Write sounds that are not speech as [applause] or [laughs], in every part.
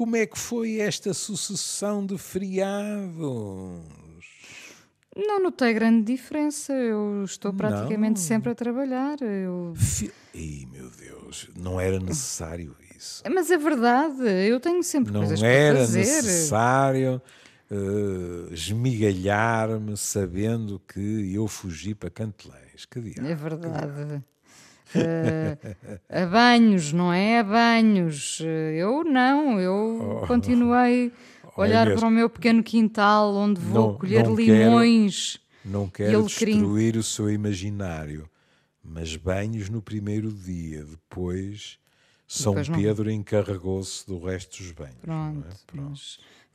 como é que foi esta sucessão de feriados? Não notei grande diferença. Eu estou praticamente Não. sempre a trabalhar. Eu... Fi... Ih, meu Deus, não era necessário isso. Mas é verdade, eu tenho sempre Não coisas era para fazer. necessário eh, esmigalhar-me sabendo que eu fugi para Cantelães. Que diabo. É verdade. Eh, a banhos, não é? A banhos. Eh, Eu não, eu continuei [laughs] a olhar Inês, para o meu pequeno quintal onde vou não- colher não quero- limões. Não quero destruir o seu imaginário, mas banhos no primeiro dia, depois São Depois Pedro encarregou-se do resto dos banhos. Pronto, é? Pronto.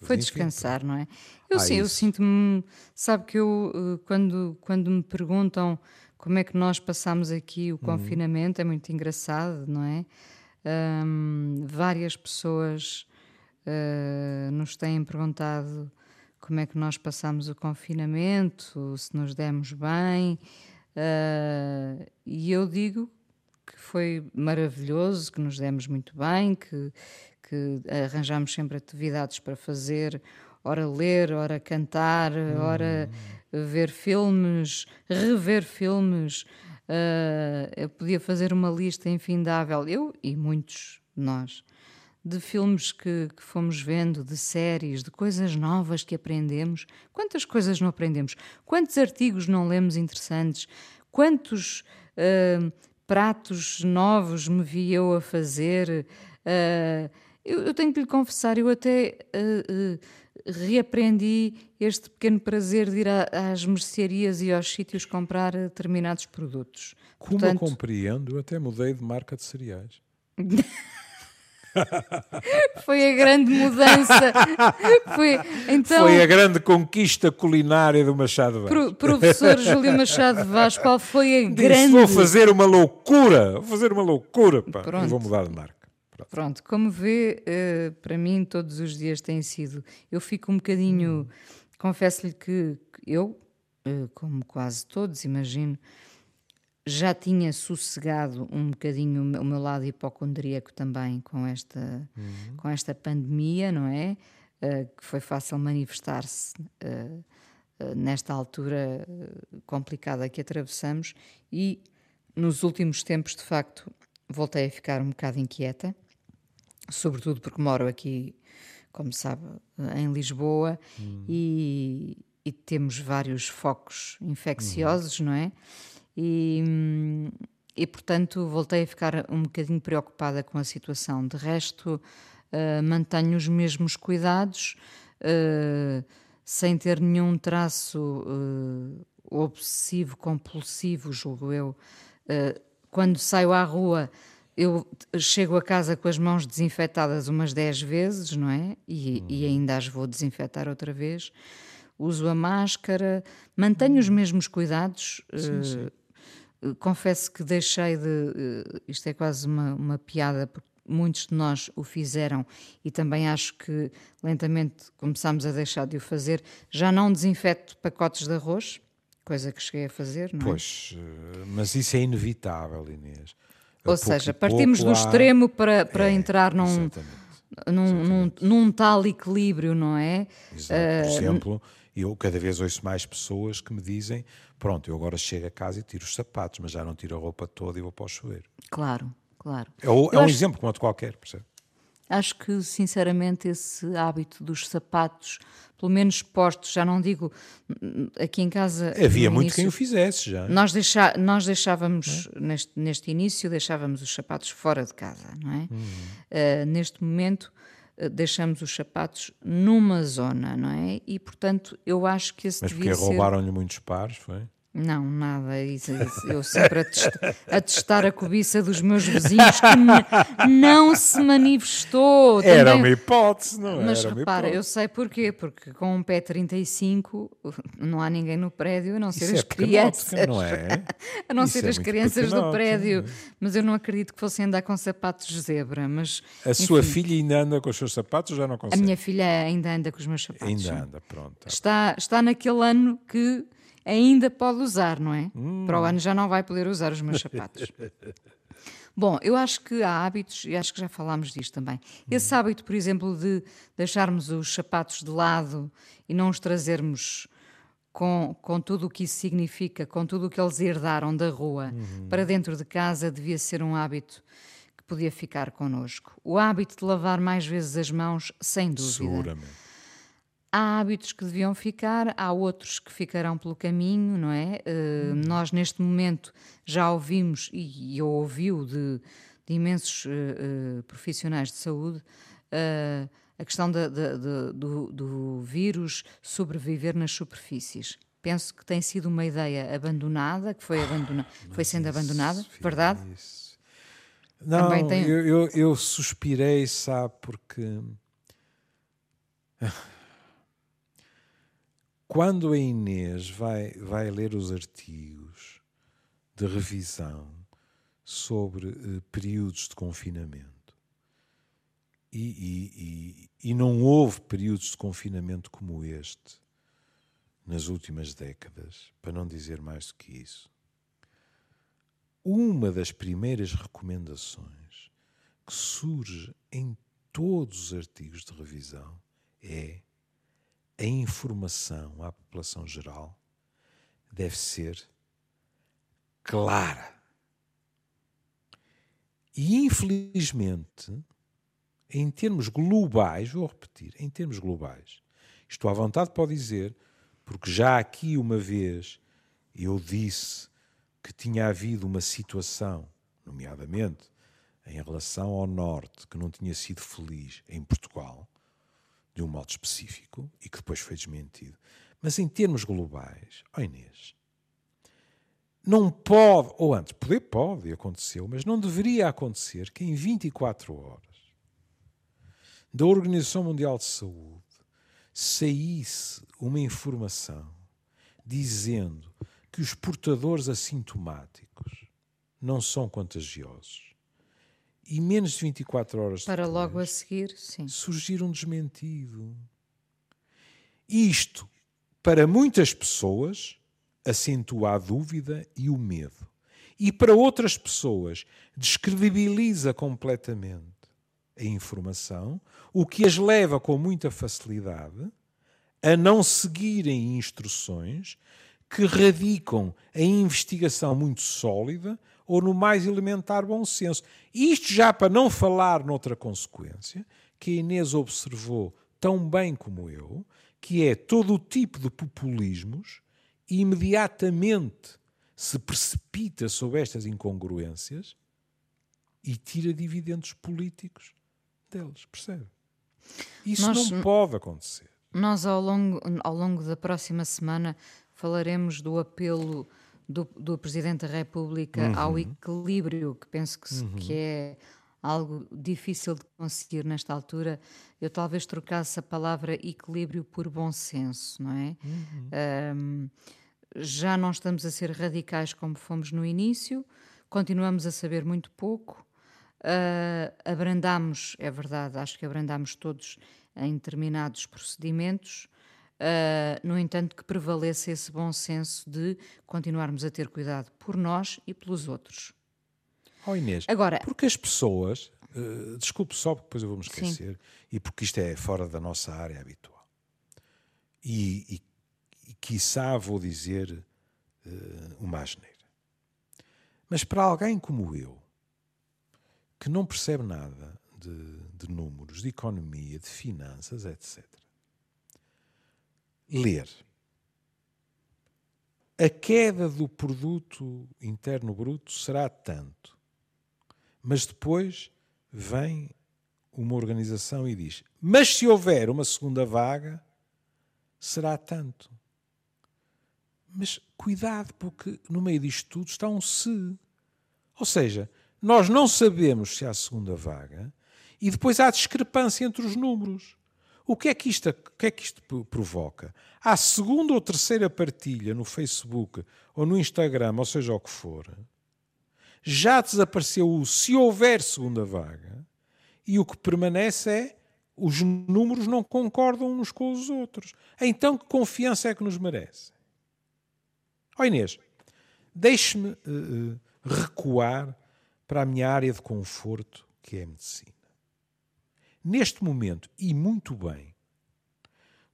foi enfim, descansar, não é? Eu, Ah, sim, eu sinto-me. Sabe que eu, eh, quando, quando me perguntam como é que nós passamos aqui Uhum. o confinamento, é muito engraçado, não é? Ahm, várias pessoas eh, nos têm perguntado como é que nós passamos o confinamento, se nos demos bem, eh, e eu digo que foi maravilhoso, que nos demos muito bem, que, que arranjámos sempre atividades para fazer, ora ler, ora cantar, ora ver filmes, rever filmes. Ah, eu podia fazer uma lista infindável, eu e muitos de nós, de filmes que, que fomos vendo, de séries, de coisas novas que aprendemos. Quantas coisas não aprendemos? Quantos artigos não lemos interessantes? Quantos ah, pratos novos me vi eu a fazer? Ah, eu, eu tenho que lhe confessar, eu até ah, ah, reaprendi este pequeno prazer de ir a- às mercearias e aos sítios comprar determinados produtos. Como Portanto, eu compreendo, eu até mudei de marca de cereais. [laughs] foi a grande mudança. foi, então, Foi a grande conquista culinária do Machado Vaz. pro- professor Júlio Machado Vaz, qual foi a Disse, grande... vou fazer uma loucura, vou fazer uma loucura, pá, e vou mudar de marca. Pronto. Pronto, como vê, eh, para mim todos os dias tem sido. Eu fico um bocadinho. Confesso-lhe que eu, eh, como quase todos, imagino, já tinha sossegado um bocadinho o meu- lado hipocondríaco também com esta, com esta pandemia, não é? Eh, que foi fácil manifestar-se nesta altura complicada que atravessamos e nos últimos tempos, de facto, voltei a ficar um bocado inquieta sobretudo porque moro aqui, como sabe, em Lisboa e, e temos vários focos infecciosos, não é? E, hum, e, portanto, voltei a ficar um bocadinho preocupada com a situação. De resto, ah, mantenho os mesmos cuidados, ah, sem ter nenhum traço ah, obsessivo, compulsivo, julgo eu. Quando saio à rua, eu chego a casa com as mãos desinfetadas umas 10 vezes, não é? E, e ainda as vou desinfetar outra vez. Uso a máscara, mantenho os mesmos cuidados. eh, eh, confesso que deixei de. eh, isto é quase uma, uma piada, porque muitos de nós o fizeram e também acho que lentamente começámos a deixar de o fazer. Já não desinfeto pacotes de arroz, coisa que cheguei a fazer, não é? Pois, mas isso é inevitável, Inês. Ou pouco seja, partimos do há- extremo para, para É, entrar num, Exatamente. num, num, num tal equilíbrio, não é? Exato. Por exemplo, eu cada vez ouço mais pessoas que me dizem: pronto, eu agora chego a casa e tiro os sapatos, mas já não tiro a roupa toda e vou para o chuveiro. Claro, claro. É, é um acho- exemplo como outro qualquer, percebe? Acho que, sinceramente, esse hábito dos sapatos, pelo menos postos, já não digo hum, aqui em casa. Havia no muito quem o início, fizesse já. Nós, deixa, nós deixávamos, neste, neste início, deixávamos os sapatos fora de casa, não é? Uhum. Uh, neste momento, uh, deixamos os sapatos numa zona, não é? E, portanto, eu acho que esse Mas porque devia ser... roubaram-lhe muitos pares, foi? Não, nada. Isso, isso. Eu sempre a, test- a testar a cobiça dos meus vizinhos que não se manifestou. Era Também- uma hipótese, não Mas era uma repara, eu sei porquê, porque com um pé 35 não há ninguém no prédio a não ser Isso as é crianças. pequenótica, não é? [laughs] A não Isso ser é as crianças do prédio. é? Mas eu não acredito que fossem andar com sapatos de zebra. Mas A sua enfim, filha ainda anda com os seus sapatos já não a consegue? minha filha ainda anda com os meus sapatos. Ainda anda, pronto. Está, está naquele ano que ainda pode usar, não é? Hum. Para o ano já não vai poder usar os meus sapatos. [laughs] Bom, eu acho que há hábitos, e acho que já falámos disto também. Esse hábito, por exemplo, de deixarmos os sapatos de lado e não os trazermos com, com tudo o que isso significa, com tudo o que eles herdaram da rua uhum. para dentro de casa, devia ser um hábito que podia ficar connosco. O hábito de lavar mais vezes as mãos, sem dúvida. Seguramente. Há hábitos que deviam ficar, há outros que ficarão pelo caminho, não é? Uh. Nós, neste momento, já ouvimos, e eu ouvi-o de, de, imensos uh, uh, profissionais de saúde, a questão de, de, do, do, vírus sobreviver nas superfícies. Penso que tem sido uma ideia abandonada, que foi, abandona, ah, foi sendo isso, abandonada, verdade? Isso. Não, tem... eu, eu, eu suspirei, sabe, porque quando a Inês vai, vai ler os artigos de revisão sobre uh, períodos de confinamento, e, e, e, e não houve períodos de confinamento como este nas últimas décadas, para não dizer mais do que isso. Uma das primeiras recomendações que surge em todos os artigos de revisão é a informação à população geral deve ser clara. E infelizmente, em termos globais, vou repetir, em termos globais, estou à vontade para dizer, porque já aqui uma vez eu disse que tinha havido uma situação, nomeadamente em relação ao Norte, que não tinha sido feliz em Portugal, de um modo específico e que depois foi desmentido. Mas em termos globais, ó Inês, não pode, ou antes, poder pode, aconteceu, mas não deveria acontecer que em 24 horas da Organização Mundial de Saúde saísse uma informação dizendo que os portadores assintomáticos não são contagiosos e menos de 24 horas Para depois, logo a seguir, sim. surgir um desmentido. Isto, para muitas pessoas, acentua a dúvida e o medo. E para outras pessoas, descredibiliza completamente a informação, o que as leva com muita facilidade a não seguirem instruções que radicam em investigação muito sólida ou no mais elementar bom senso. Isto já para não falar noutra consequência, que a Inês observou tão bem como eu, que é todo o tipo de populismos imediatamente se precipita sobre estas incongruências e tira dividendos políticos deles, percebe? Isso nós, não pode acontecer. Nós, ao longo, ao longo da próxima semana, falaremos do apelo do, do Presidente da República uhum. ao equilíbrio, que penso que, uhum. que é algo difícil de conseguir nesta altura, eu talvez trocasse a palavra equilíbrio por bom senso, não é? Uhum. Um, já não estamos a ser radicais como fomos no início, continuamos a saber muito pouco, uh, abrandamos, é verdade, acho que abrandamos todos em determinados procedimentos, Uh, no entanto, que prevaleça esse bom senso de continuarmos a ter cuidado por nós e pelos outros. Oh Inês, Agora, porque as pessoas, uh, desculpe só, porque depois eu vou me esquecer, sim. e porque isto é fora da nossa área habitual, e, e, e quiçá vou dizer uh, uma asneira, mas para alguém como eu, que não percebe nada de, de números, de economia, de finanças, etc ler. A queda do produto interno bruto será tanto. Mas depois vem uma organização e diz: Mas se houver uma segunda vaga, será tanto. Mas cuidado, porque no meio disto tudo está um se. Ou seja, nós não sabemos se há segunda vaga e depois há discrepância entre os números. O que é que isto, o que é que isto provoca? À segunda ou terceira partilha no Facebook ou no Instagram, ou seja o que for, já desapareceu o se houver segunda vaga e o que permanece é os números não concordam uns com os outros. Então que confiança é que nos merece? Ó oh Inês, deixe-me uh, recuar para a minha área de conforto, que é a medicina. Neste momento, e muito bem,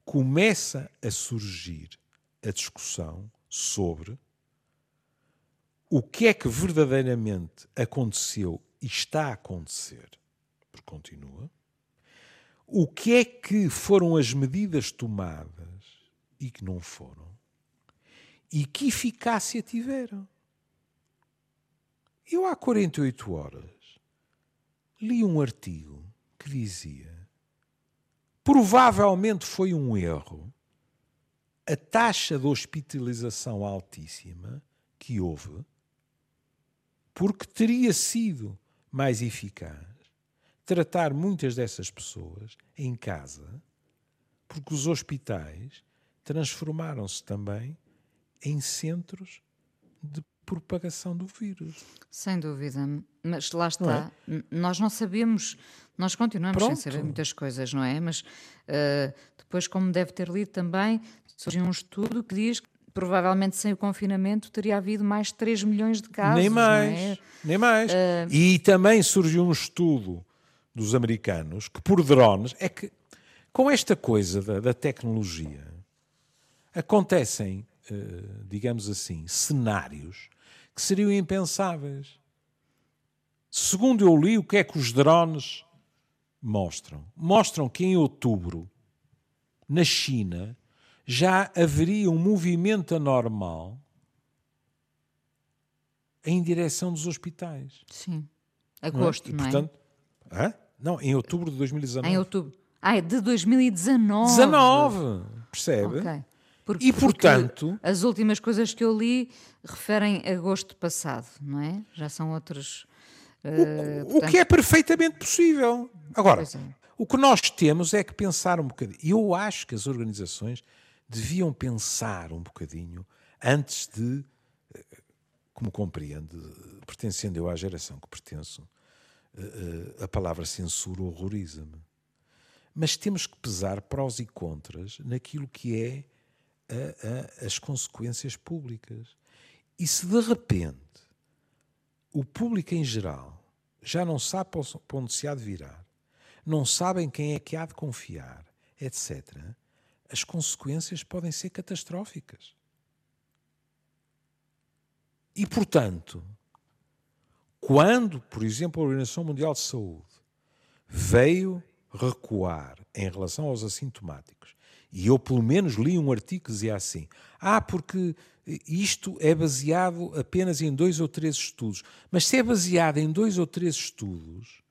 começa a surgir a discussão sobre o que é que verdadeiramente aconteceu e está a acontecer, porque continua, o que é que foram as medidas tomadas e que não foram, e que eficácia tiveram. Eu, há 48 horas, li um artigo que dizia: provavelmente foi um erro a taxa de hospitalização altíssima que houve, porque teria sido mais eficaz tratar muitas dessas pessoas em casa, porque os hospitais transformaram-se também em centros de propagação do vírus. Sem dúvida, mas lá está. Não é? Nós não sabemos, nós continuamos Pronto. sem saber muitas coisas, não é? Mas uh, depois, como deve ter lido também, surgiu um estudo que diz que provavelmente sem o confinamento teria havido mais 3 milhões de casos. Nem mais, é? nem mais. Uh... E também surgiu um estudo dos americanos que por drones é que com esta coisa da, da tecnologia acontecem, digamos assim, cenários que seriam impensáveis. Segundo eu li, o que é que os drones mostram? Mostram que em outubro, na China, já haveria um movimento anormal em direção dos hospitais. Sim. Agosto, não é? E, não portanto, é? Hã? Não, em outubro de 2019. Em outubro. Ah, é de 2019. 19, percebe? Ok. Porque, e, portanto. As últimas coisas que eu li referem a agosto passado, não é? Já são outros. Uh, o, portanto... o, que é perfeitamente possível. Agora, é. o que nós temos é que pensar um bocadinho. Eu acho que as organizações deviam pensar um bocadinho antes de, eh, como compreende, pertencendo eu à geração que pertenço, eh, a palavra censura horroriza-me. Mas temos que pesar prós e contras naquilo que é a, a, as consequências públicas. E se de repente o público em geral já não sabe para onde se há de virar, não sabem quem é que há de confiar, etc., as consequências podem ser catastróficas. E, portanto, quando, por exemplo, a Organização Mundial de Saúde veio recuar em relação aos assintomáticos e eu, pelo menos, li um artigo que dizia assim: ah, porque isto é baseado apenas em dois ou três estudos. Mas se é baseado em dois ou três estudos,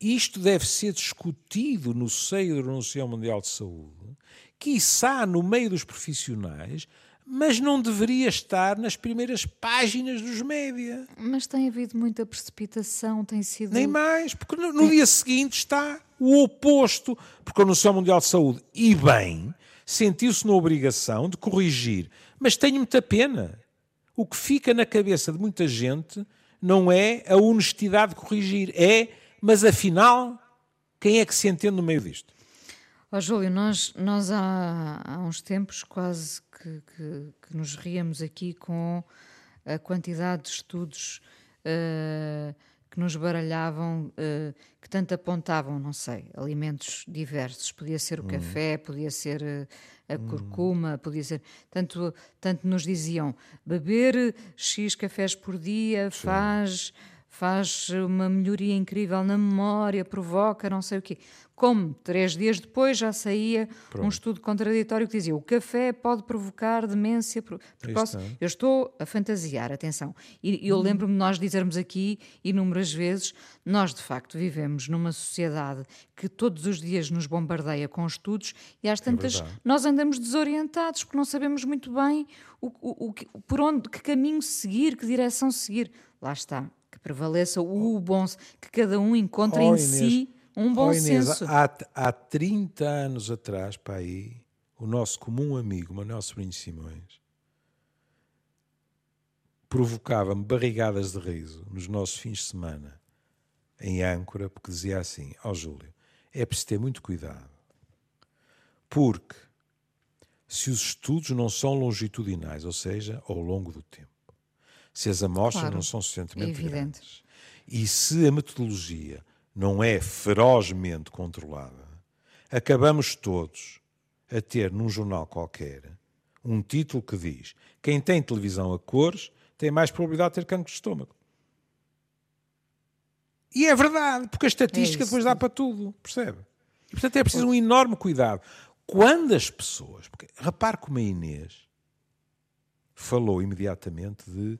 isto deve ser discutido no seio da Organização Mundial de Saúde, quiçá no meio dos profissionais, mas não deveria estar nas primeiras páginas dos média. Mas tem havido muita precipitação, tem sido. Nem mais, porque no, no dia seguinte está o oposto, porque a Organização Mundial de Saúde, e bem, sentiu-se na obrigação de corrigir. Mas tenho muita pena. O que fica na cabeça de muita gente não é a honestidade de corrigir, é, mas afinal, quem é que se entende no meio disto? Oh, Júlio, nós, nós há, há uns tempos quase que, que, que, nos ríamos aqui com a quantidade de estudos uh, que nos baralhavam, uh, que tanto apontavam, não sei, alimentos diversos. Podia ser o hum. café, podia ser uh, a hum. curcuma, podia ser. Tanto, tanto nos diziam beber X cafés por dia Sim. faz faz uma melhoria incrível na memória, provoca não sei o quê. Como três dias depois já saía Pronto. um estudo contraditório que dizia o café pode provocar demência precoce. Eu estou a fantasiar, atenção. E eu hum. lembro-me de nós dizermos aqui inúmeras vezes, nós de facto vivemos numa sociedade que todos os dias nos bombardeia com estudos e às é tantas é nós andamos desorientados porque não sabemos muito bem o, o, o, por onde, que caminho seguir, que direção seguir. Lá está, que prevaleça o bom, que cada um encontre oh, em Inês. si um bom oh, Inês, senso. Há, há 30 anos atrás, para aí, o nosso comum amigo Manuel Sobrinho Simões provocava-me barrigadas de riso nos nossos fins de semana em âncora, porque dizia assim: Ó oh, Júlio, é preciso ter muito cuidado, porque se os estudos não são longitudinais, ou seja, ao longo do tempo, se as amostras claro, não são suficientemente é grandes, E se a metodologia não é ferozmente controlada, acabamos todos a ter num jornal qualquer um título que diz quem tem televisão a cores tem mais probabilidade de ter cancro de estômago. E é verdade, porque a estatística é depois dá para tudo, percebe? E portanto é preciso um enorme cuidado. Quando as pessoas. Porque, repare como a Inês falou imediatamente de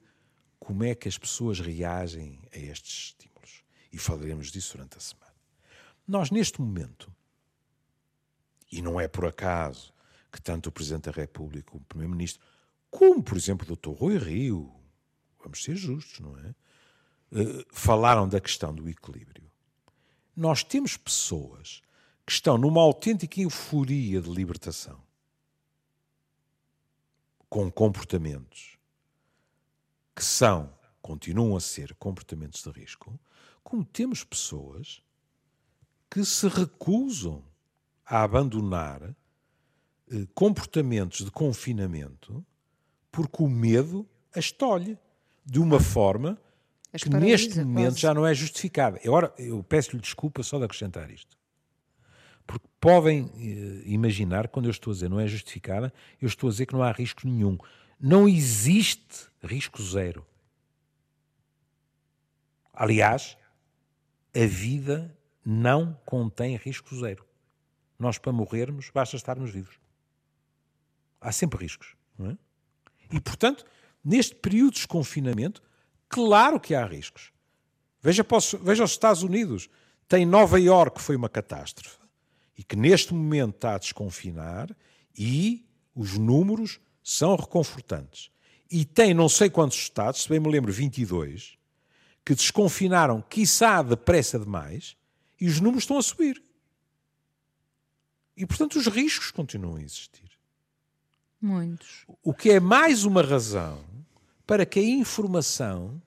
como é que as pessoas reagem a estes estímulos. E falaremos disso durante a semana. Nós, neste momento, e não é por acaso que tanto o Presidente da República, o Primeiro-Ministro, como, por exemplo, o Dr. Rui Rio, vamos ser justos, não é? Uh, falaram da questão do equilíbrio. Nós temos pessoas que estão numa autêntica euforia de libertação, com comportamentos que são, continuam a ser comportamentos de risco, como temos pessoas que se recusam a abandonar eh, comportamentos de confinamento porque o medo as tolhe de uma forma as que neste momento quase. já não é justificada. Agora, eu peço-lhe desculpa só de acrescentar isto. Porque podem eh, imaginar, quando eu estou a dizer não é justificada, eu estou a dizer que não há risco nenhum. Não existe risco zero. Aliás, a vida não contém risco zero. Nós, para morrermos, basta estarmos vivos. Há sempre riscos. É? E, portanto, neste período de desconfinamento, claro que há riscos. Veja, posso, veja os Estados Unidos. Tem Nova Iorque, que foi uma catástrofe e que neste momento está a desconfinar e os números são reconfortantes. E tem não sei quantos estados, se bem me lembro, 22, que desconfinaram, quiçá depressa demais, e os números estão a subir. E, portanto, os riscos continuam a existir. Muitos. O que é mais uma razão para que a informação,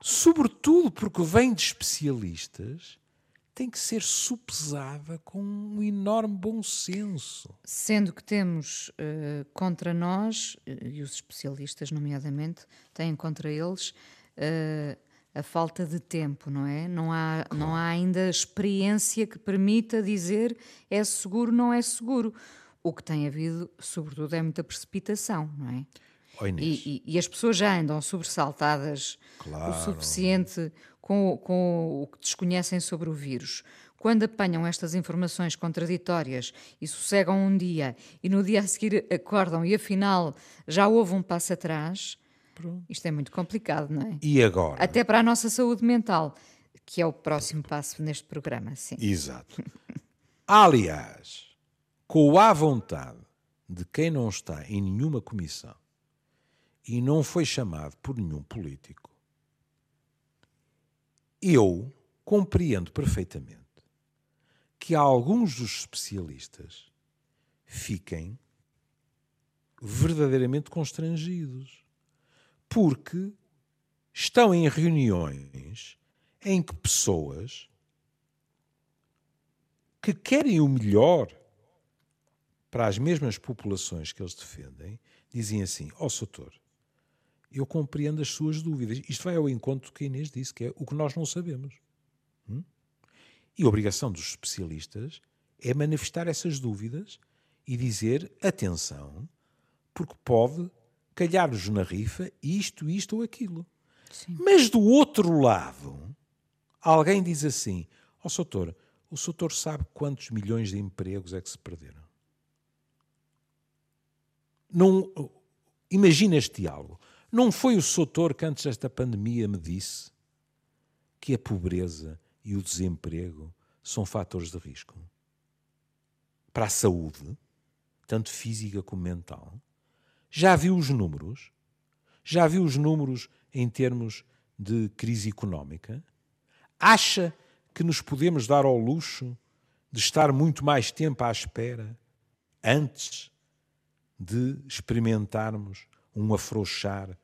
sobretudo porque vem de especialistas, tem que ser supesada com um enorme bom senso. Sendo que temos uh, contra nós, uh, e os especialistas, nomeadamente, têm contra eles uh, a falta de tempo, não é? Não há, claro. não há ainda experiência que permita dizer é seguro, não é seguro. O que tem havido, sobretudo, é muita precipitação, não é? Oh, e, e, e, as pessoas já andam sobressaltadas claro. o suficiente com, com o que desconhecem sobre o vírus. Quando apanham estas informações contraditórias e sossegam um dia e no dia a seguir acordam e afinal já houve um passo atrás, Pronto. isto é muito complicado, não é? E agora? Até para a nossa saúde mental, que é o próximo passo neste programa, sim. Exato. [laughs] Aliás, com a vontade de quem não está em nenhuma comissão e não foi chamado por nenhum político, eu compreendo perfeitamente que alguns dos especialistas fiquem verdadeiramente constrangidos, porque estão em reuniões em que pessoas que querem o melhor para as mesmas populações que eles defendem dizem assim: Ó oh, Soutor, eu compreendo as suas dúvidas. Isto vai ao encontro do que a Inês disse, que é o que nós não sabemos. Hum? E a obrigação dos especialistas é manifestar essas dúvidas e dizer: atenção, porque pode calhar-nos na rifa isto, isto ou aquilo. Sim. Mas do outro lado, alguém diz assim: Ó oh, Soutor, o Soutor sabe quantos milhões de empregos é que se perderam? Não, imagina este diálogo. Não foi o Soutor que antes desta pandemia me disse que a pobreza e o desemprego são fatores de risco para a saúde, tanto física como mental? Já viu os números? Já viu os números em termos de crise económica? Acha que nos podemos dar ao luxo de estar muito mais tempo à espera antes de experimentarmos um afrouxar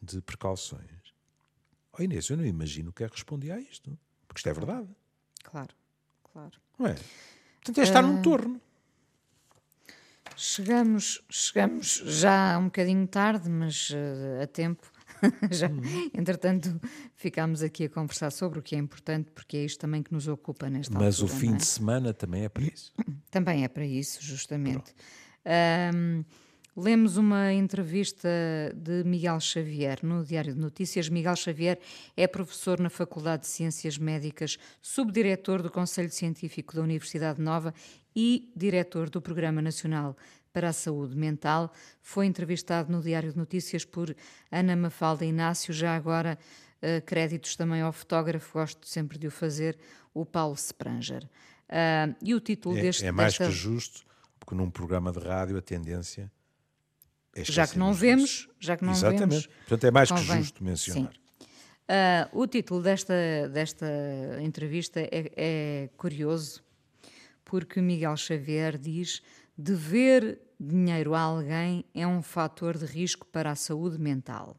de precauções. Oh Inês, eu não imagino o que é que respondia a isto, porque isto é verdade. Claro, claro. Não é? Portanto, é estar uh, num ah, torno. Chegamos, chegamos já um bocadinho tarde, mas uh, a tempo. [laughs] Já, Entretanto, ficámos aqui a conversar sobre o que é importante, porque é isto também que nos ocupa nesta Mas altura. o fim é? de semana também é para isso. [coughs] Também é para isso, justamente. Ahm, lemos uma entrevista de Miguel Xavier no Diário de Notícias. Miguel Xavier é professor na Faculdade de Ciências Médicas, subdiretor do Conselho Científico da Universidade Nova e diretor do Programa Nacional para a Saúde Mental. Foi entrevistado no Diário de Notícias por Ana Mafalda Inácio, já agora eh, créditos também ao fotógrafo, gosto sempre de o fazer, o Paulo Spranger. Ah, e o título É, deste, é mais desta... que justo, porque num programa de rádio a tendência já que não vemos, já que não Exatamente. vemos, Portanto, é mais que convém. justo mencionar. Sim. Ah, o título desta, desta entrevista é, é curioso, porque Miguel Xavier diz: dever dinheiro a alguém é um fator de risco para a saúde mental.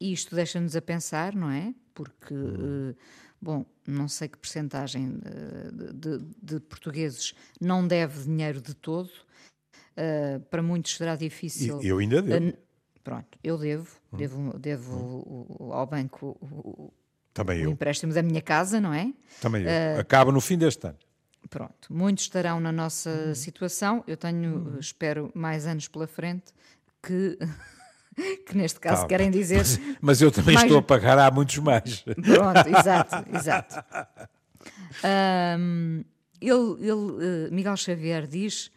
E isto deixa-nos a pensar, não é? Porque, Hum. Bom, não sei que percentagem de, de- de portugueses não deve dinheiro de todo. Eh, para muitos será difícil. eu ainda devo. Eh, Pronto, eu devo, Hum. devo, devo o- o- ao banco o, Também eu. empréstimo da minha casa, não é? Também eu. eh, Acaba no fim deste ano. Pronto, muitos estarão na nossa Hum. situação. Eu tenho, eh, espero, mais anos pela frente que, que neste caso Tá. querem dizer. Mas eu também Mais- estou a pagar há muitos mais. Pronto, exato, [laughs] exato. Ahm, ele, ele, eh, Miguel Xavier diz: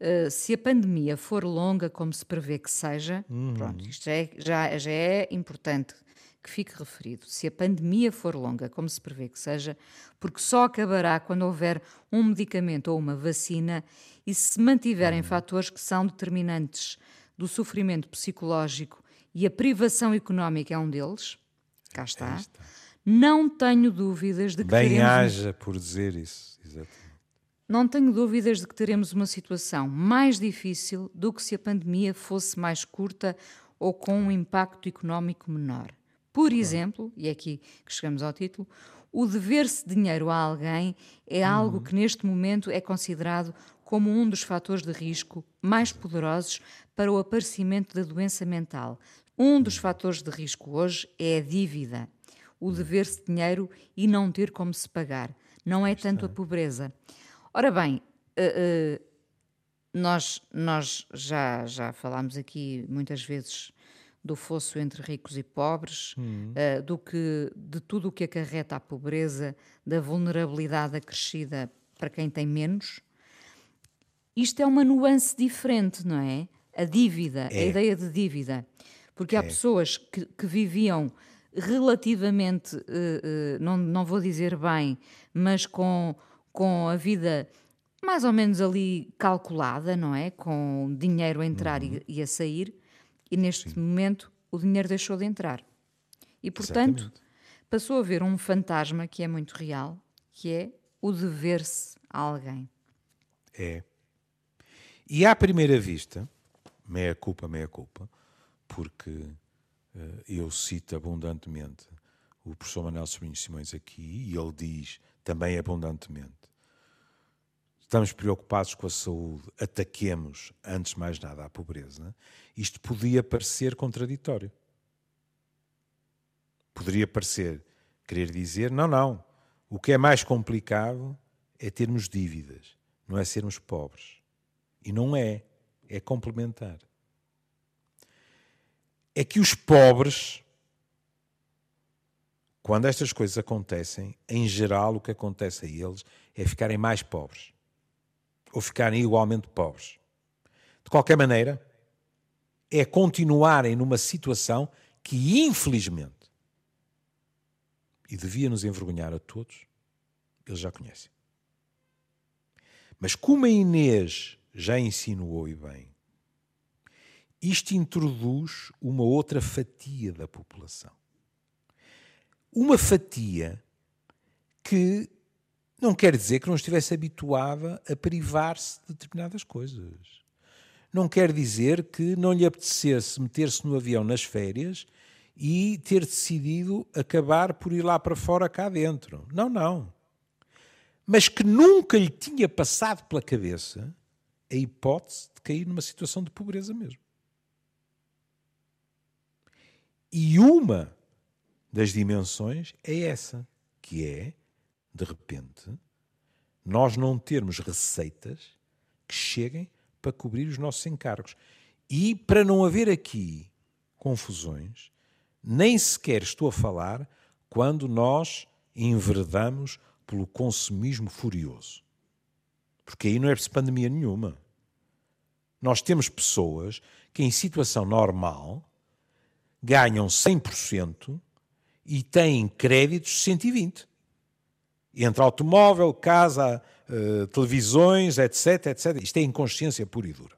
eh, se a pandemia for longa, como se prevê que seja, pronto, isto é, já, já é importante que fique referido. Se a pandemia for longa, como se prevê que seja, porque só acabará quando houver um medicamento ou uma vacina e se mantiverem fatores que são determinantes do sofrimento psicológico e a privação económica é um deles. Cá está. Não tenho dúvidas de que Bem teremos haja por dizer isso. Exatamente. não tenho dúvidas de que teremos uma situação mais difícil do que se a pandemia fosse mais curta ou com um impacto económico menor. Por exemplo, e é aqui que chegamos ao título, o dever-se dinheiro a alguém é algo que neste momento é considerado como um dos fatores de risco mais poderosos para o aparecimento da doença mental. Um dos fatores de risco hoje é a dívida, o dever-se dinheiro e não ter como se pagar. Não é tanto a pobreza. Ora bem, eh, eh, nós, nós já, já falámos aqui muitas vezes do fosso entre ricos e pobres, eh, do que, de tudo o que acarreta a pobreza, da vulnerabilidade acrescida para quem tem menos. Isto é uma nuance diferente, não é? A dívida, a É. ideia de dívida. Porque há pessoas que, que viviam relativamente, eh, eh, não, não vou dizer bem, mas com, com a vida mais ou menos ali calculada, não é? Com dinheiro a entrar e, e a sair, e neste momento o dinheiro deixou de entrar. E portanto Exatamente. passou a haver um fantasma que é muito real, que é o dever-se a alguém. É. E à primeira vista, meia culpa, meia culpa, porque eh, eu cito abundantemente o professor Manuel Sobrinho Simões aqui, e ele diz também abundantemente: estamos preocupados com a saúde, ataquemos, antes de mais nada, a pobreza. Isto podia parecer contraditório. Poderia parecer querer dizer: não, não, o que é mais complicado é termos dívidas, não é sermos pobres. E não é, é complementar. É que os pobres, quando estas coisas acontecem, em geral o que acontece a eles é ficarem mais pobres. Ou ficarem igualmente pobres. De qualquer maneira, é continuarem numa situação que, infelizmente, e devia nos envergonhar a todos, eles já conhecem. Mas como a Inês já insinuou e bem, isto introduz uma outra fatia da população. Uma fatia que não quer dizer que não estivesse habituada a privar-se de determinadas coisas. Não quer dizer que não lhe apetecesse meter-se no avião nas férias e ter decidido acabar por ir lá para fora cá dentro. Não, não. Mas que nunca lhe tinha passado pela cabeça a hipótese de cair numa situação de pobreza mesmo. E uma das dimensões é essa, que é, de repente, nós não termos receitas que cheguem para cobrir os nossos encargos. E para não haver aqui confusões, nem sequer estou a falar quando nós enverdamos pelo consumismo furioso. Porque aí não é preciso pandemia nenhuma. Nós temos pessoas que, em situação normal, ganham 100% e têm créditos 120%. Entre automóvel, casa, uh, televisões, etc, etc. Isto é inconsciência pura e dura.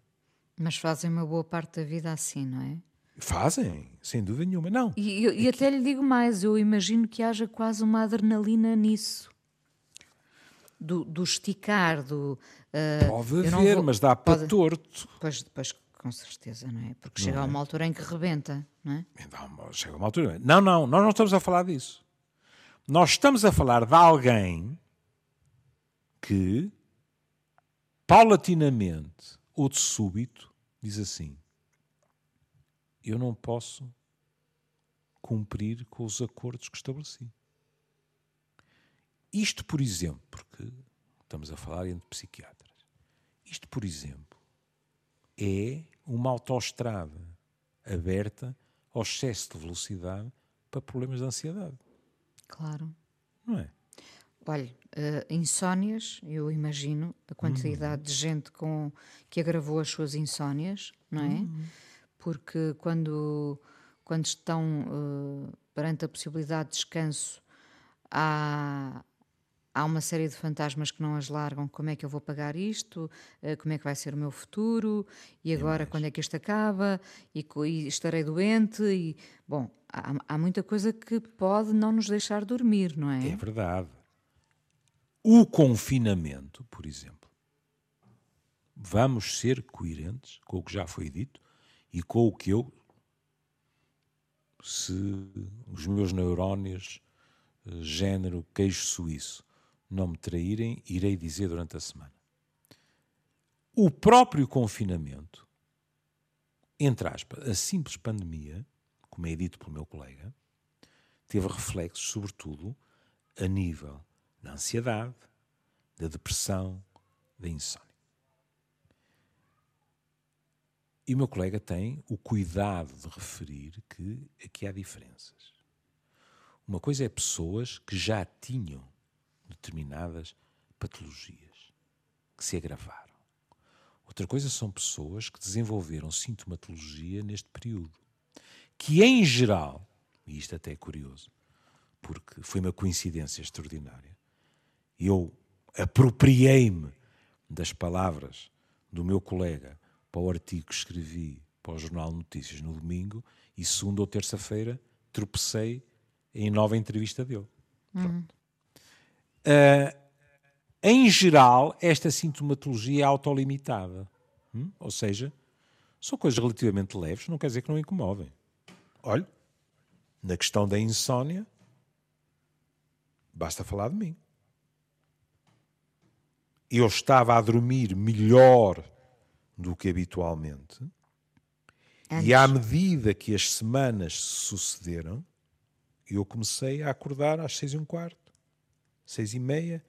Mas fazem uma boa parte da vida assim, não é? Fazem, sem dúvida nenhuma. Não. E, e, e até lhe digo mais, eu imagino que haja quase uma adrenalina nisso. Do, do esticar, do. Uh, Pode haver, vou, mas dá para pode, torto. Pois, depois, com certeza, não é? Porque não chega é? a uma altura em que rebenta, não é? Não, chega a uma altura. Não, não, nós não estamos a falar disso. Nós estamos a falar de alguém que, paulatinamente ou de súbito, diz assim: Eu não posso cumprir com os acordos que estabeleci. Isto, por exemplo, porque estamos a falar entre psiquiatras, isto, por exemplo, é uma autoestrada aberta ao excesso de velocidade para problemas de ansiedade. Claro. Não é? Olha, uh, insónias, eu imagino a quantidade uhum. de gente com, que agravou as suas insónias, não é? Uhum. Porque quando, quando estão uh, perante a possibilidade de descanso, há, há uma série de fantasmas que não as largam. Como é que eu vou pagar isto? Uh, como é que vai ser o meu futuro? E agora, quando é que isto acaba? E, e estarei doente? E, bom, há, há muita coisa que pode não nos deixar dormir, não é? É verdade o confinamento, por exemplo. Vamos ser coerentes com o que já foi dito e com o que eu, se os meus neurónios, eh, género queijo suíço, não me traírem, irei dizer durante a semana. O próprio confinamento, entre aspas, a simples pandemia, como é dito pelo meu colega, teve reflexos, sobretudo, a nível da ansiedade, da depressão, da insónia. E o meu colega tem o cuidado de referir que aqui há diferenças. Uma coisa é pessoas que já tinham determinadas patologias, que se agravaram. Outra coisa são pessoas que desenvolveram sintomatologia neste período, que em geral, e isto até é curioso, porque foi uma coincidência extraordinária, eu apropriei-me das palavras do meu colega para o artigo que escrevi para o Jornal Notícias no domingo e segunda ou terça-feira tropecei em nova entrevista dele. Uhum. Uh, em geral, esta sintomatologia é autolimitada. Hum? Ou seja, são coisas relativamente leves, não quer dizer que não incomodem. Olha, na questão da insónia, basta falar de mim eu estava a dormir melhor do que habitualmente. Antes. E à medida que as semanas sucederam, eu comecei a acordar às seis e um quarto, seis e meia.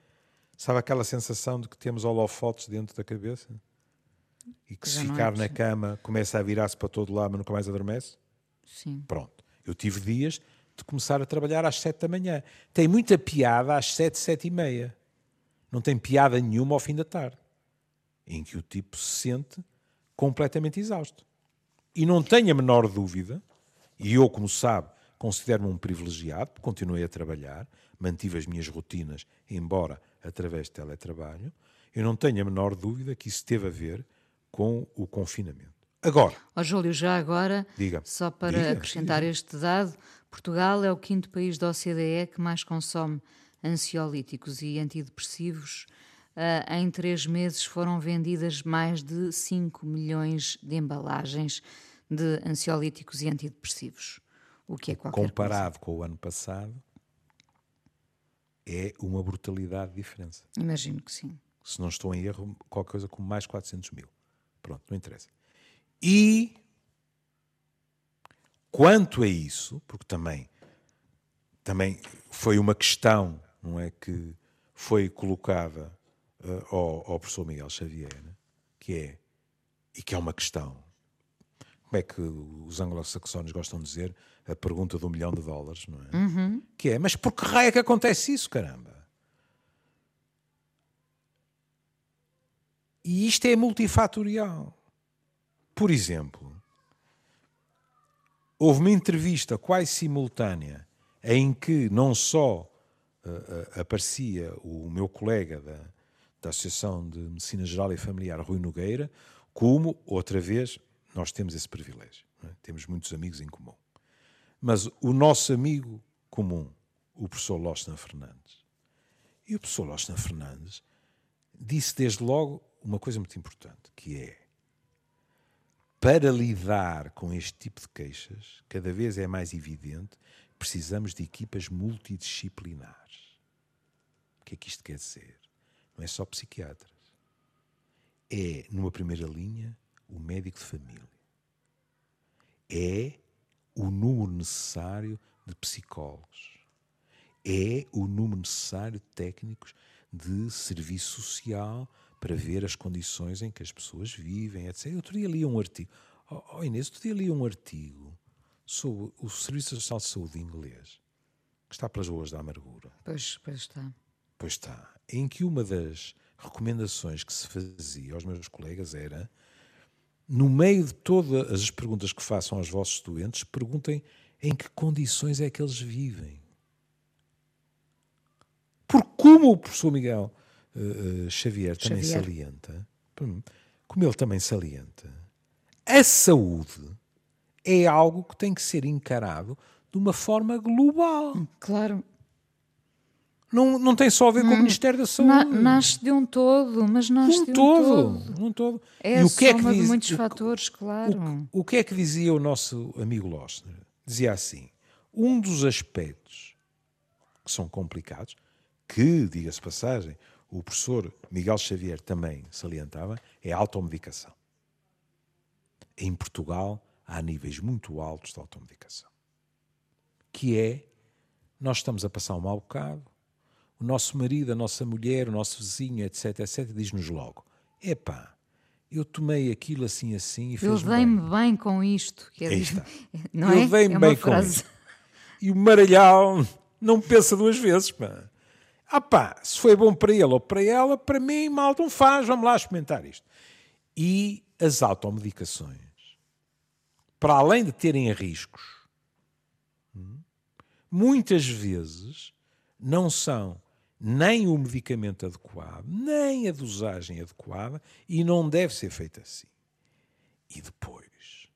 Sabe aquela sensação de que temos holofotes dentro da cabeça? E que Já se ficar é na cama começa a virar-se para todo lado, mas nunca mais adormece? Sim. Pronto. Eu tive dias de começar a trabalhar às sete da manhã. Tem muita piada às sete, sete e meia não tem piada nenhuma ao fim da tarde, em que o tipo se sente completamente exausto. E não tenho a menor dúvida, e eu, como sabe, considero-me um privilegiado, continuei a trabalhar, mantive as minhas rotinas, embora através de teletrabalho, eu não tenho a menor dúvida que isso teve a ver com o confinamento. Agora. Ó oh, Júlio, já agora, diga, só para diga, acrescentar diga. este dado, Portugal é o quinto país da OCDE que mais consome ansiolíticos e antidepressivos, uh, em três meses foram vendidas mais de 5 milhões de embalagens de ansiolíticos e antidepressivos. O que é qualquer Comparado coisa. com o ano passado, é uma brutalidade de diferença. Imagino que sim. Se não estou em erro, qualquer coisa como mais 400 mil. Pronto, não interessa. E quanto a isso, porque também, também foi uma questão, não é, que foi colocada uh, ao, ao, professor Miguel Xavier, que é, e que é uma questão, como é que os anglo-saxónios gostam de dizer, a pergunta do milhão de dólares, não é? Uhum. Que é, mas por que raio é que acontece isso, caramba? E isto é multifatorial. Por exemplo, houve uma entrevista quase simultânea em que não só uh, uh, aparecia o meu colega da, da Associação de Medicina Geral e Familiar, Rui Nogueira, como, outra vez, nós temos esse privilégio. É? Temos muitos amigos em comum. Mas o nosso amigo comum, o professor Losna Fernandes, e o professor Losna Fernandes disse desde logo uma coisa muito importante, que é para lidar com este tipo de queixas, cada vez é mais evidente, precisamos de equipas multidisciplinares. O que é que isto quer dizer? Não é só psiquiatras. É, numa primeira linha, o médico de família. É o número necessário de psicólogos. É o número necessário de técnicos de serviço social, para ver as condições em que as pessoas vivem, etc. Eu outro dia li um artigo, oh, oh Inês, outro dia li um artigo sobre o Serviço Nacional de Saúde inglês, que está pelas ruas da amargura. Pois, pois está. Pois está. Em que uma das recomendações que se fazia aos meus colegas era, no meio de todas as perguntas que façam aos vossos doentes, perguntem em que condições é que eles vivem. Porque como o professor Miguel uh, Xavier também Xavier. salienta, como ele também salienta, a saúde é algo que tem que ser encarado de uma forma global. Claro. Não, não tem só a ver com hum, o Ministério da Saúde. Na, nasce de um todo, mas nasce um de um todo. todo. Um todo. É e o que é que diz, de muitos o, fatores, claro. O, o, que é que dizia o nosso amigo Lossner? Dizia assim: um dos aspectos que são complicados, que, diga-se passagem, o professor Miguel Xavier também salientava, é a automedicação. Em Portugal há níveis muito altos de automedicação. Que é, nós estamos a passar um mau bocado, o nosso marido, a nossa mulher, o nosso vizinho, etc, etc, diz-nos logo, epá, eu tomei aquilo assim, assim e Eu dei-me bem. bem. com isto. Que [laughs] é, não eu é? dei-me é bem frase... com isto. E o maralhau não pensa duas vezes, pá. Ah pá, se foi bom para ele ou para ela, para mim, mal não faz, vamos lá experimentar isto. E as automedicações, para além de terem riscos, hum, muitas vezes não são nem o medicamento adequado, nem a dosagem adequada e não deve ser feita assim. E depois,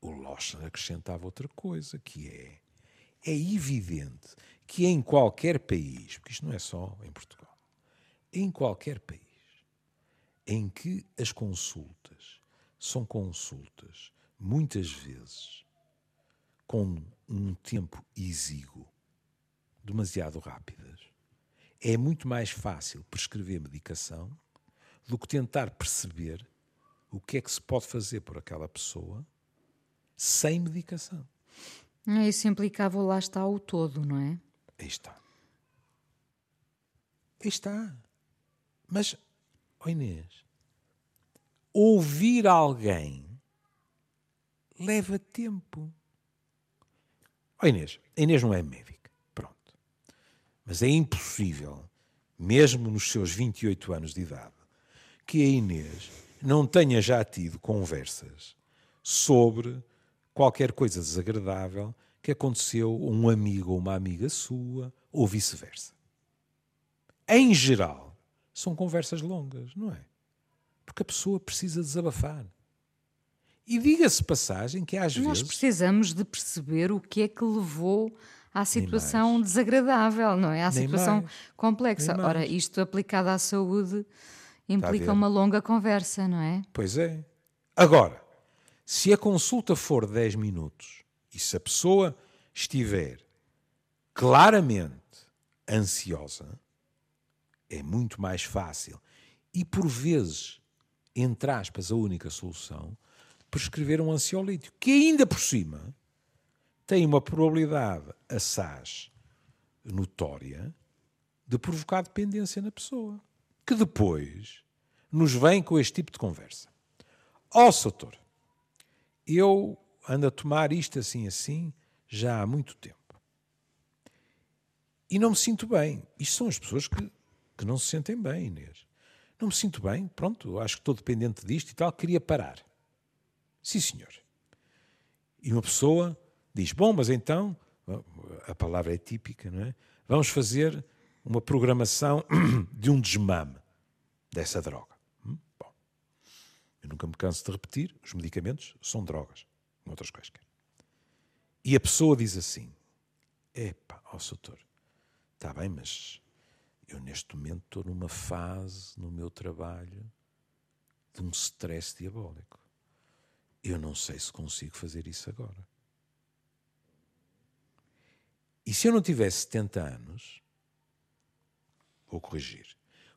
o Lochner acrescentava outra coisa, que é, é evidente que em qualquer país, porque isto não é só em Portugal, em qualquer país em que as consultas são consultas, muitas vezes, com um tempo exíguo, demasiado rápidas, é muito mais fácil prescrever medicação do que tentar perceber o que é que se pode fazer por aquela pessoa sem medicação. Isso implicava lá está o todo, não é? Aí está. Aí está. Mas, oh Inês, ouvir alguém leva tempo. Oh Inês, a Inês não é médica. Mas é impossível, mesmo nos seus 28 anos de idade, que a Inês não tenha já tido conversas sobre qualquer coisa desagradável que aconteceu a um amigo ou uma amiga sua, ou vice-versa. Em geral, são conversas longas, não é? Porque a pessoa precisa desabafar. E diga-se passagem que às Nós vezes. Nós precisamos de perceber o que é que levou à situação desagradável, não é? À Nem situação mais. complexa. Ora, isto aplicado à saúde implica uma longa conversa, não é? Pois é. Agora, se a consulta for 10 minutos e se a pessoa estiver claramente ansiosa, é muito mais fácil e, por vezes, entre aspas, a única solução, prescrever um ansiolítico, que ainda por cima tem uma probabilidade assaz notória de provocar dependência na pessoa, que depois nos vem com este tipo de conversa. Ó, oh, Soutor, eu ando a tomar isto assim assim já há muito tempo. E não me sinto bem. Isto são as pessoas que, que não se sentem bem, Inês. Não me sinto bem, pronto, acho que estou dependente disto e tal, queria parar. Sim, senhor. E uma pessoa diz: Bom, mas então, a palavra é típica, não é? Vamos fazer uma programação [clears throat] de um desmame dessa droga. Hum? Bom, eu nunca me canso de repetir: os medicamentos são drogas, outras coisas. E a pessoa diz assim: Epá, ó, oh, doutor, está bem, mas eu neste momento estou numa fase no meu trabalho de um stress diabólico. Eu não sei se consigo fazer isso agora. E se eu não tivesse 70 anos, vou corrigir,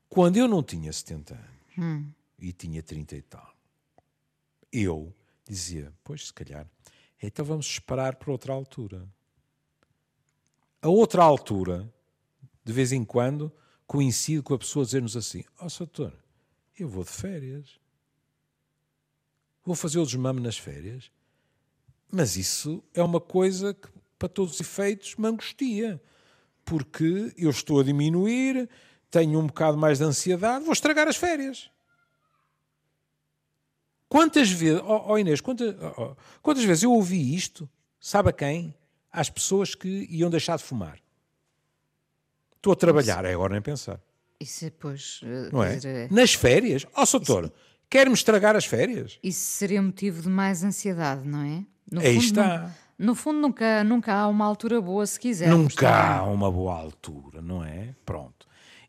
quando eu não tinha 70 anos hum. e tinha 30 e tal, eu dizia, pois se calhar, então vamos esperar por outra altura. A outra altura, de vez em quando, coincide com a pessoa dizer-nos assim: Ó, oh, doutor, eu vou de férias. Vou fazer o desmame nas férias. Mas isso é uma coisa que, para todos os efeitos, me angustia. Porque eu estou a diminuir, tenho um bocado mais de ansiedade, vou estragar as férias. Quantas vezes, oh, oh Inês, quantas, oh, quantas vezes eu ouvi isto? Sabe a quem? Às pessoas que iam deixar de fumar. Estou a trabalhar, é agora nem pensar. Isso depois. Eh, Não é? Dizer, Nas férias? Ó, oh, Soutor, quer-me estragar as férias? Isso seria motivo de mais ansiedade, não é? No Aí fundo, está. No, fundo, nunca, nunca há uma altura boa se quiser. Nunca há uma boa altura, não é? Pronto.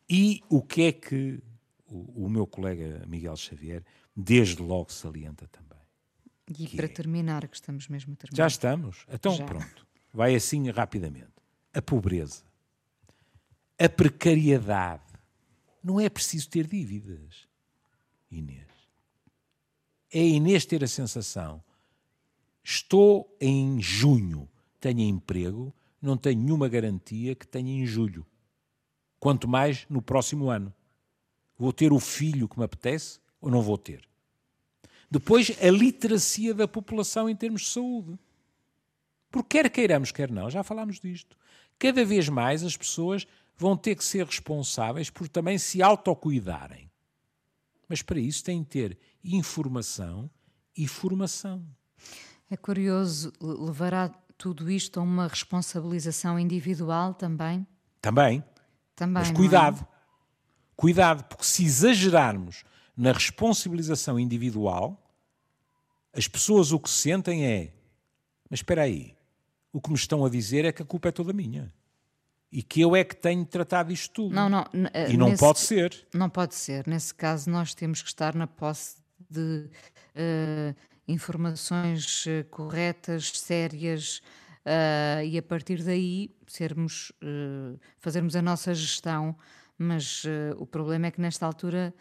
E o que é que o, o meu colega Miguel Xavier desde logo salienta também. E para é... terminar, que estamos mesmo a terminar. Já estamos? Então Já. pronto. Vai assim rapidamente. A pobreza. A precariedade. Não é preciso ter dívidas, Inês. É Inês ter a sensação: estou em junho, tenho emprego, não tenho nenhuma garantia que tenha em julho. Quanto mais no próximo ano. Vou ter o filho que me apetece? ou não vou ter? Depois, a literacia da população em termos de saúde. Porque quer queiramos, quer não, já falámos disto. Cada vez mais as pessoas vão ter que ser responsáveis por também se autocuidarem. Mas para isso têm de ter informação e formação. É curioso, levará tudo isto a uma responsabilização individual também? Também. Também. Mas cuidado. É? Cuidado, porque se exagerarmos na responsabilização individual, as pessoas o que sentem é: mas espera aí, o que me estão a dizer é que a culpa é toda minha. E que eu é que tenho tratado isto tudo. Não, não, e não nesse, pode ser. Não pode ser. Nesse caso, nós temos que estar na posse de uh, informações uh, corretas, sérias, uh, e a partir daí sermos, fazermos a nossa gestão. Mas o problema é que nesta altura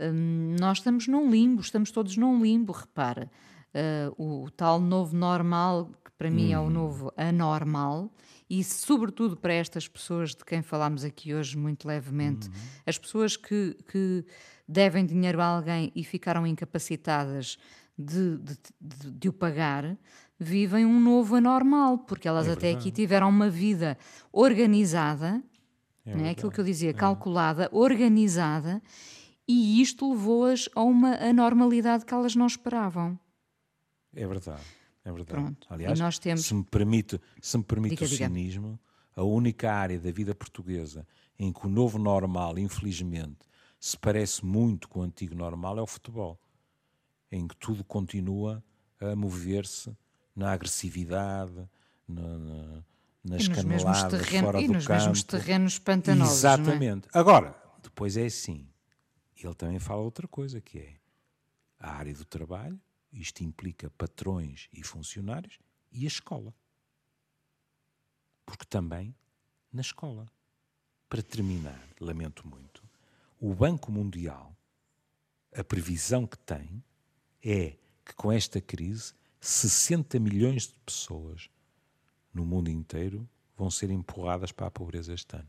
Hum, nós estamos num limbo, estamos todos num limbo, repara. Uh, o, o, tal novo normal, que para mim é o uhum. novo anormal, e sobretudo para estas pessoas de quem falámos aqui hoje muito levemente, uhum. as pessoas que, que, devem dinheiro a alguém e ficaram incapacitadas de, de, de, de o pagar, vivem um novo anormal, porque elas é até aqui tiveram uma vida organizada, é né? aquilo que eu dizia, é. calculada, organizada, e isto levou-as a uma anormalidade que elas não esperavam. É verdade, é verdade. Pronto. Aliás, nós temos... se me permite, se me permite diga, o diga. cinismo, a única área da vida portuguesa em que o novo normal, infelizmente, se parece muito com o antigo normal é o futebol, em que tudo continua a mover-se na agressividade, na, na, nas caneladas fora e do nos campo. mesmos terrenos pantanosos. É? Exatamente. É? Agora, depois é assim ele também fala outra coisa, que é a área do trabalho, isto implica patrões e funcionários, e a escola. Porque também na escola. Para terminar, lamento muito, o Banco Mundial, a previsão que tem é que com esta crise 60 milhões de pessoas no mundo inteiro vão ser empurradas para a pobreza este ano.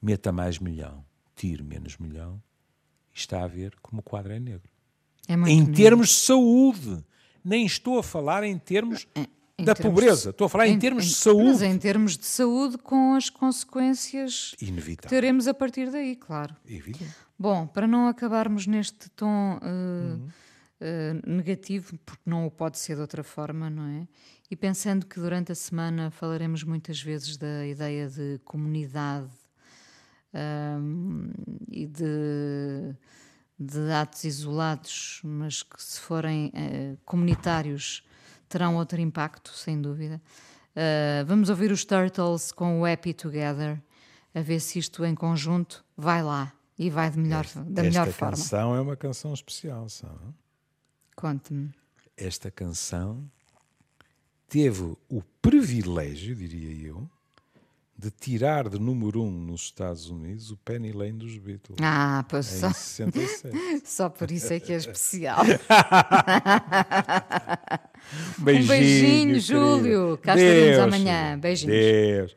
Meta mais milhão, tire menos milhão, está a ver como o quadro é negro. É em negro. termos de saúde. Nem estou a falar em termos Em da termos pobreza. Estou a falar em, termos de Mas saúde. em termos de saúde, com as consequências que Inevitável. teremos a partir daí, claro. Evidente. Bom, para não acabarmos neste tom eh, Uhum. Eh, negativo, porque não o pode ser de outra forma, não é? E pensando que durante a semana falaremos muitas vezes da ideia de comunidade ahm, e de, de atos isolados, mas que se forem eh, comunitários terão outro impacto, sem dúvida. Ah, vamos ouvir os Turtles com o Happy Together, a ver se isto em conjunto vai lá e vai de melhor, da melhor Esta forma. canção é uma canção especial, sabe? Conte-me. Esta canção teve o privilégio, diria eu, de tirar de número um nos Estados Unidos o Penny Lane dos Beatles. Ah, pois só, 67. [laughs] só por isso é que é especial. [laughs] Um beijinho, querido. Júlio. Cá estaremos amanhã. Beijinhos. Deus.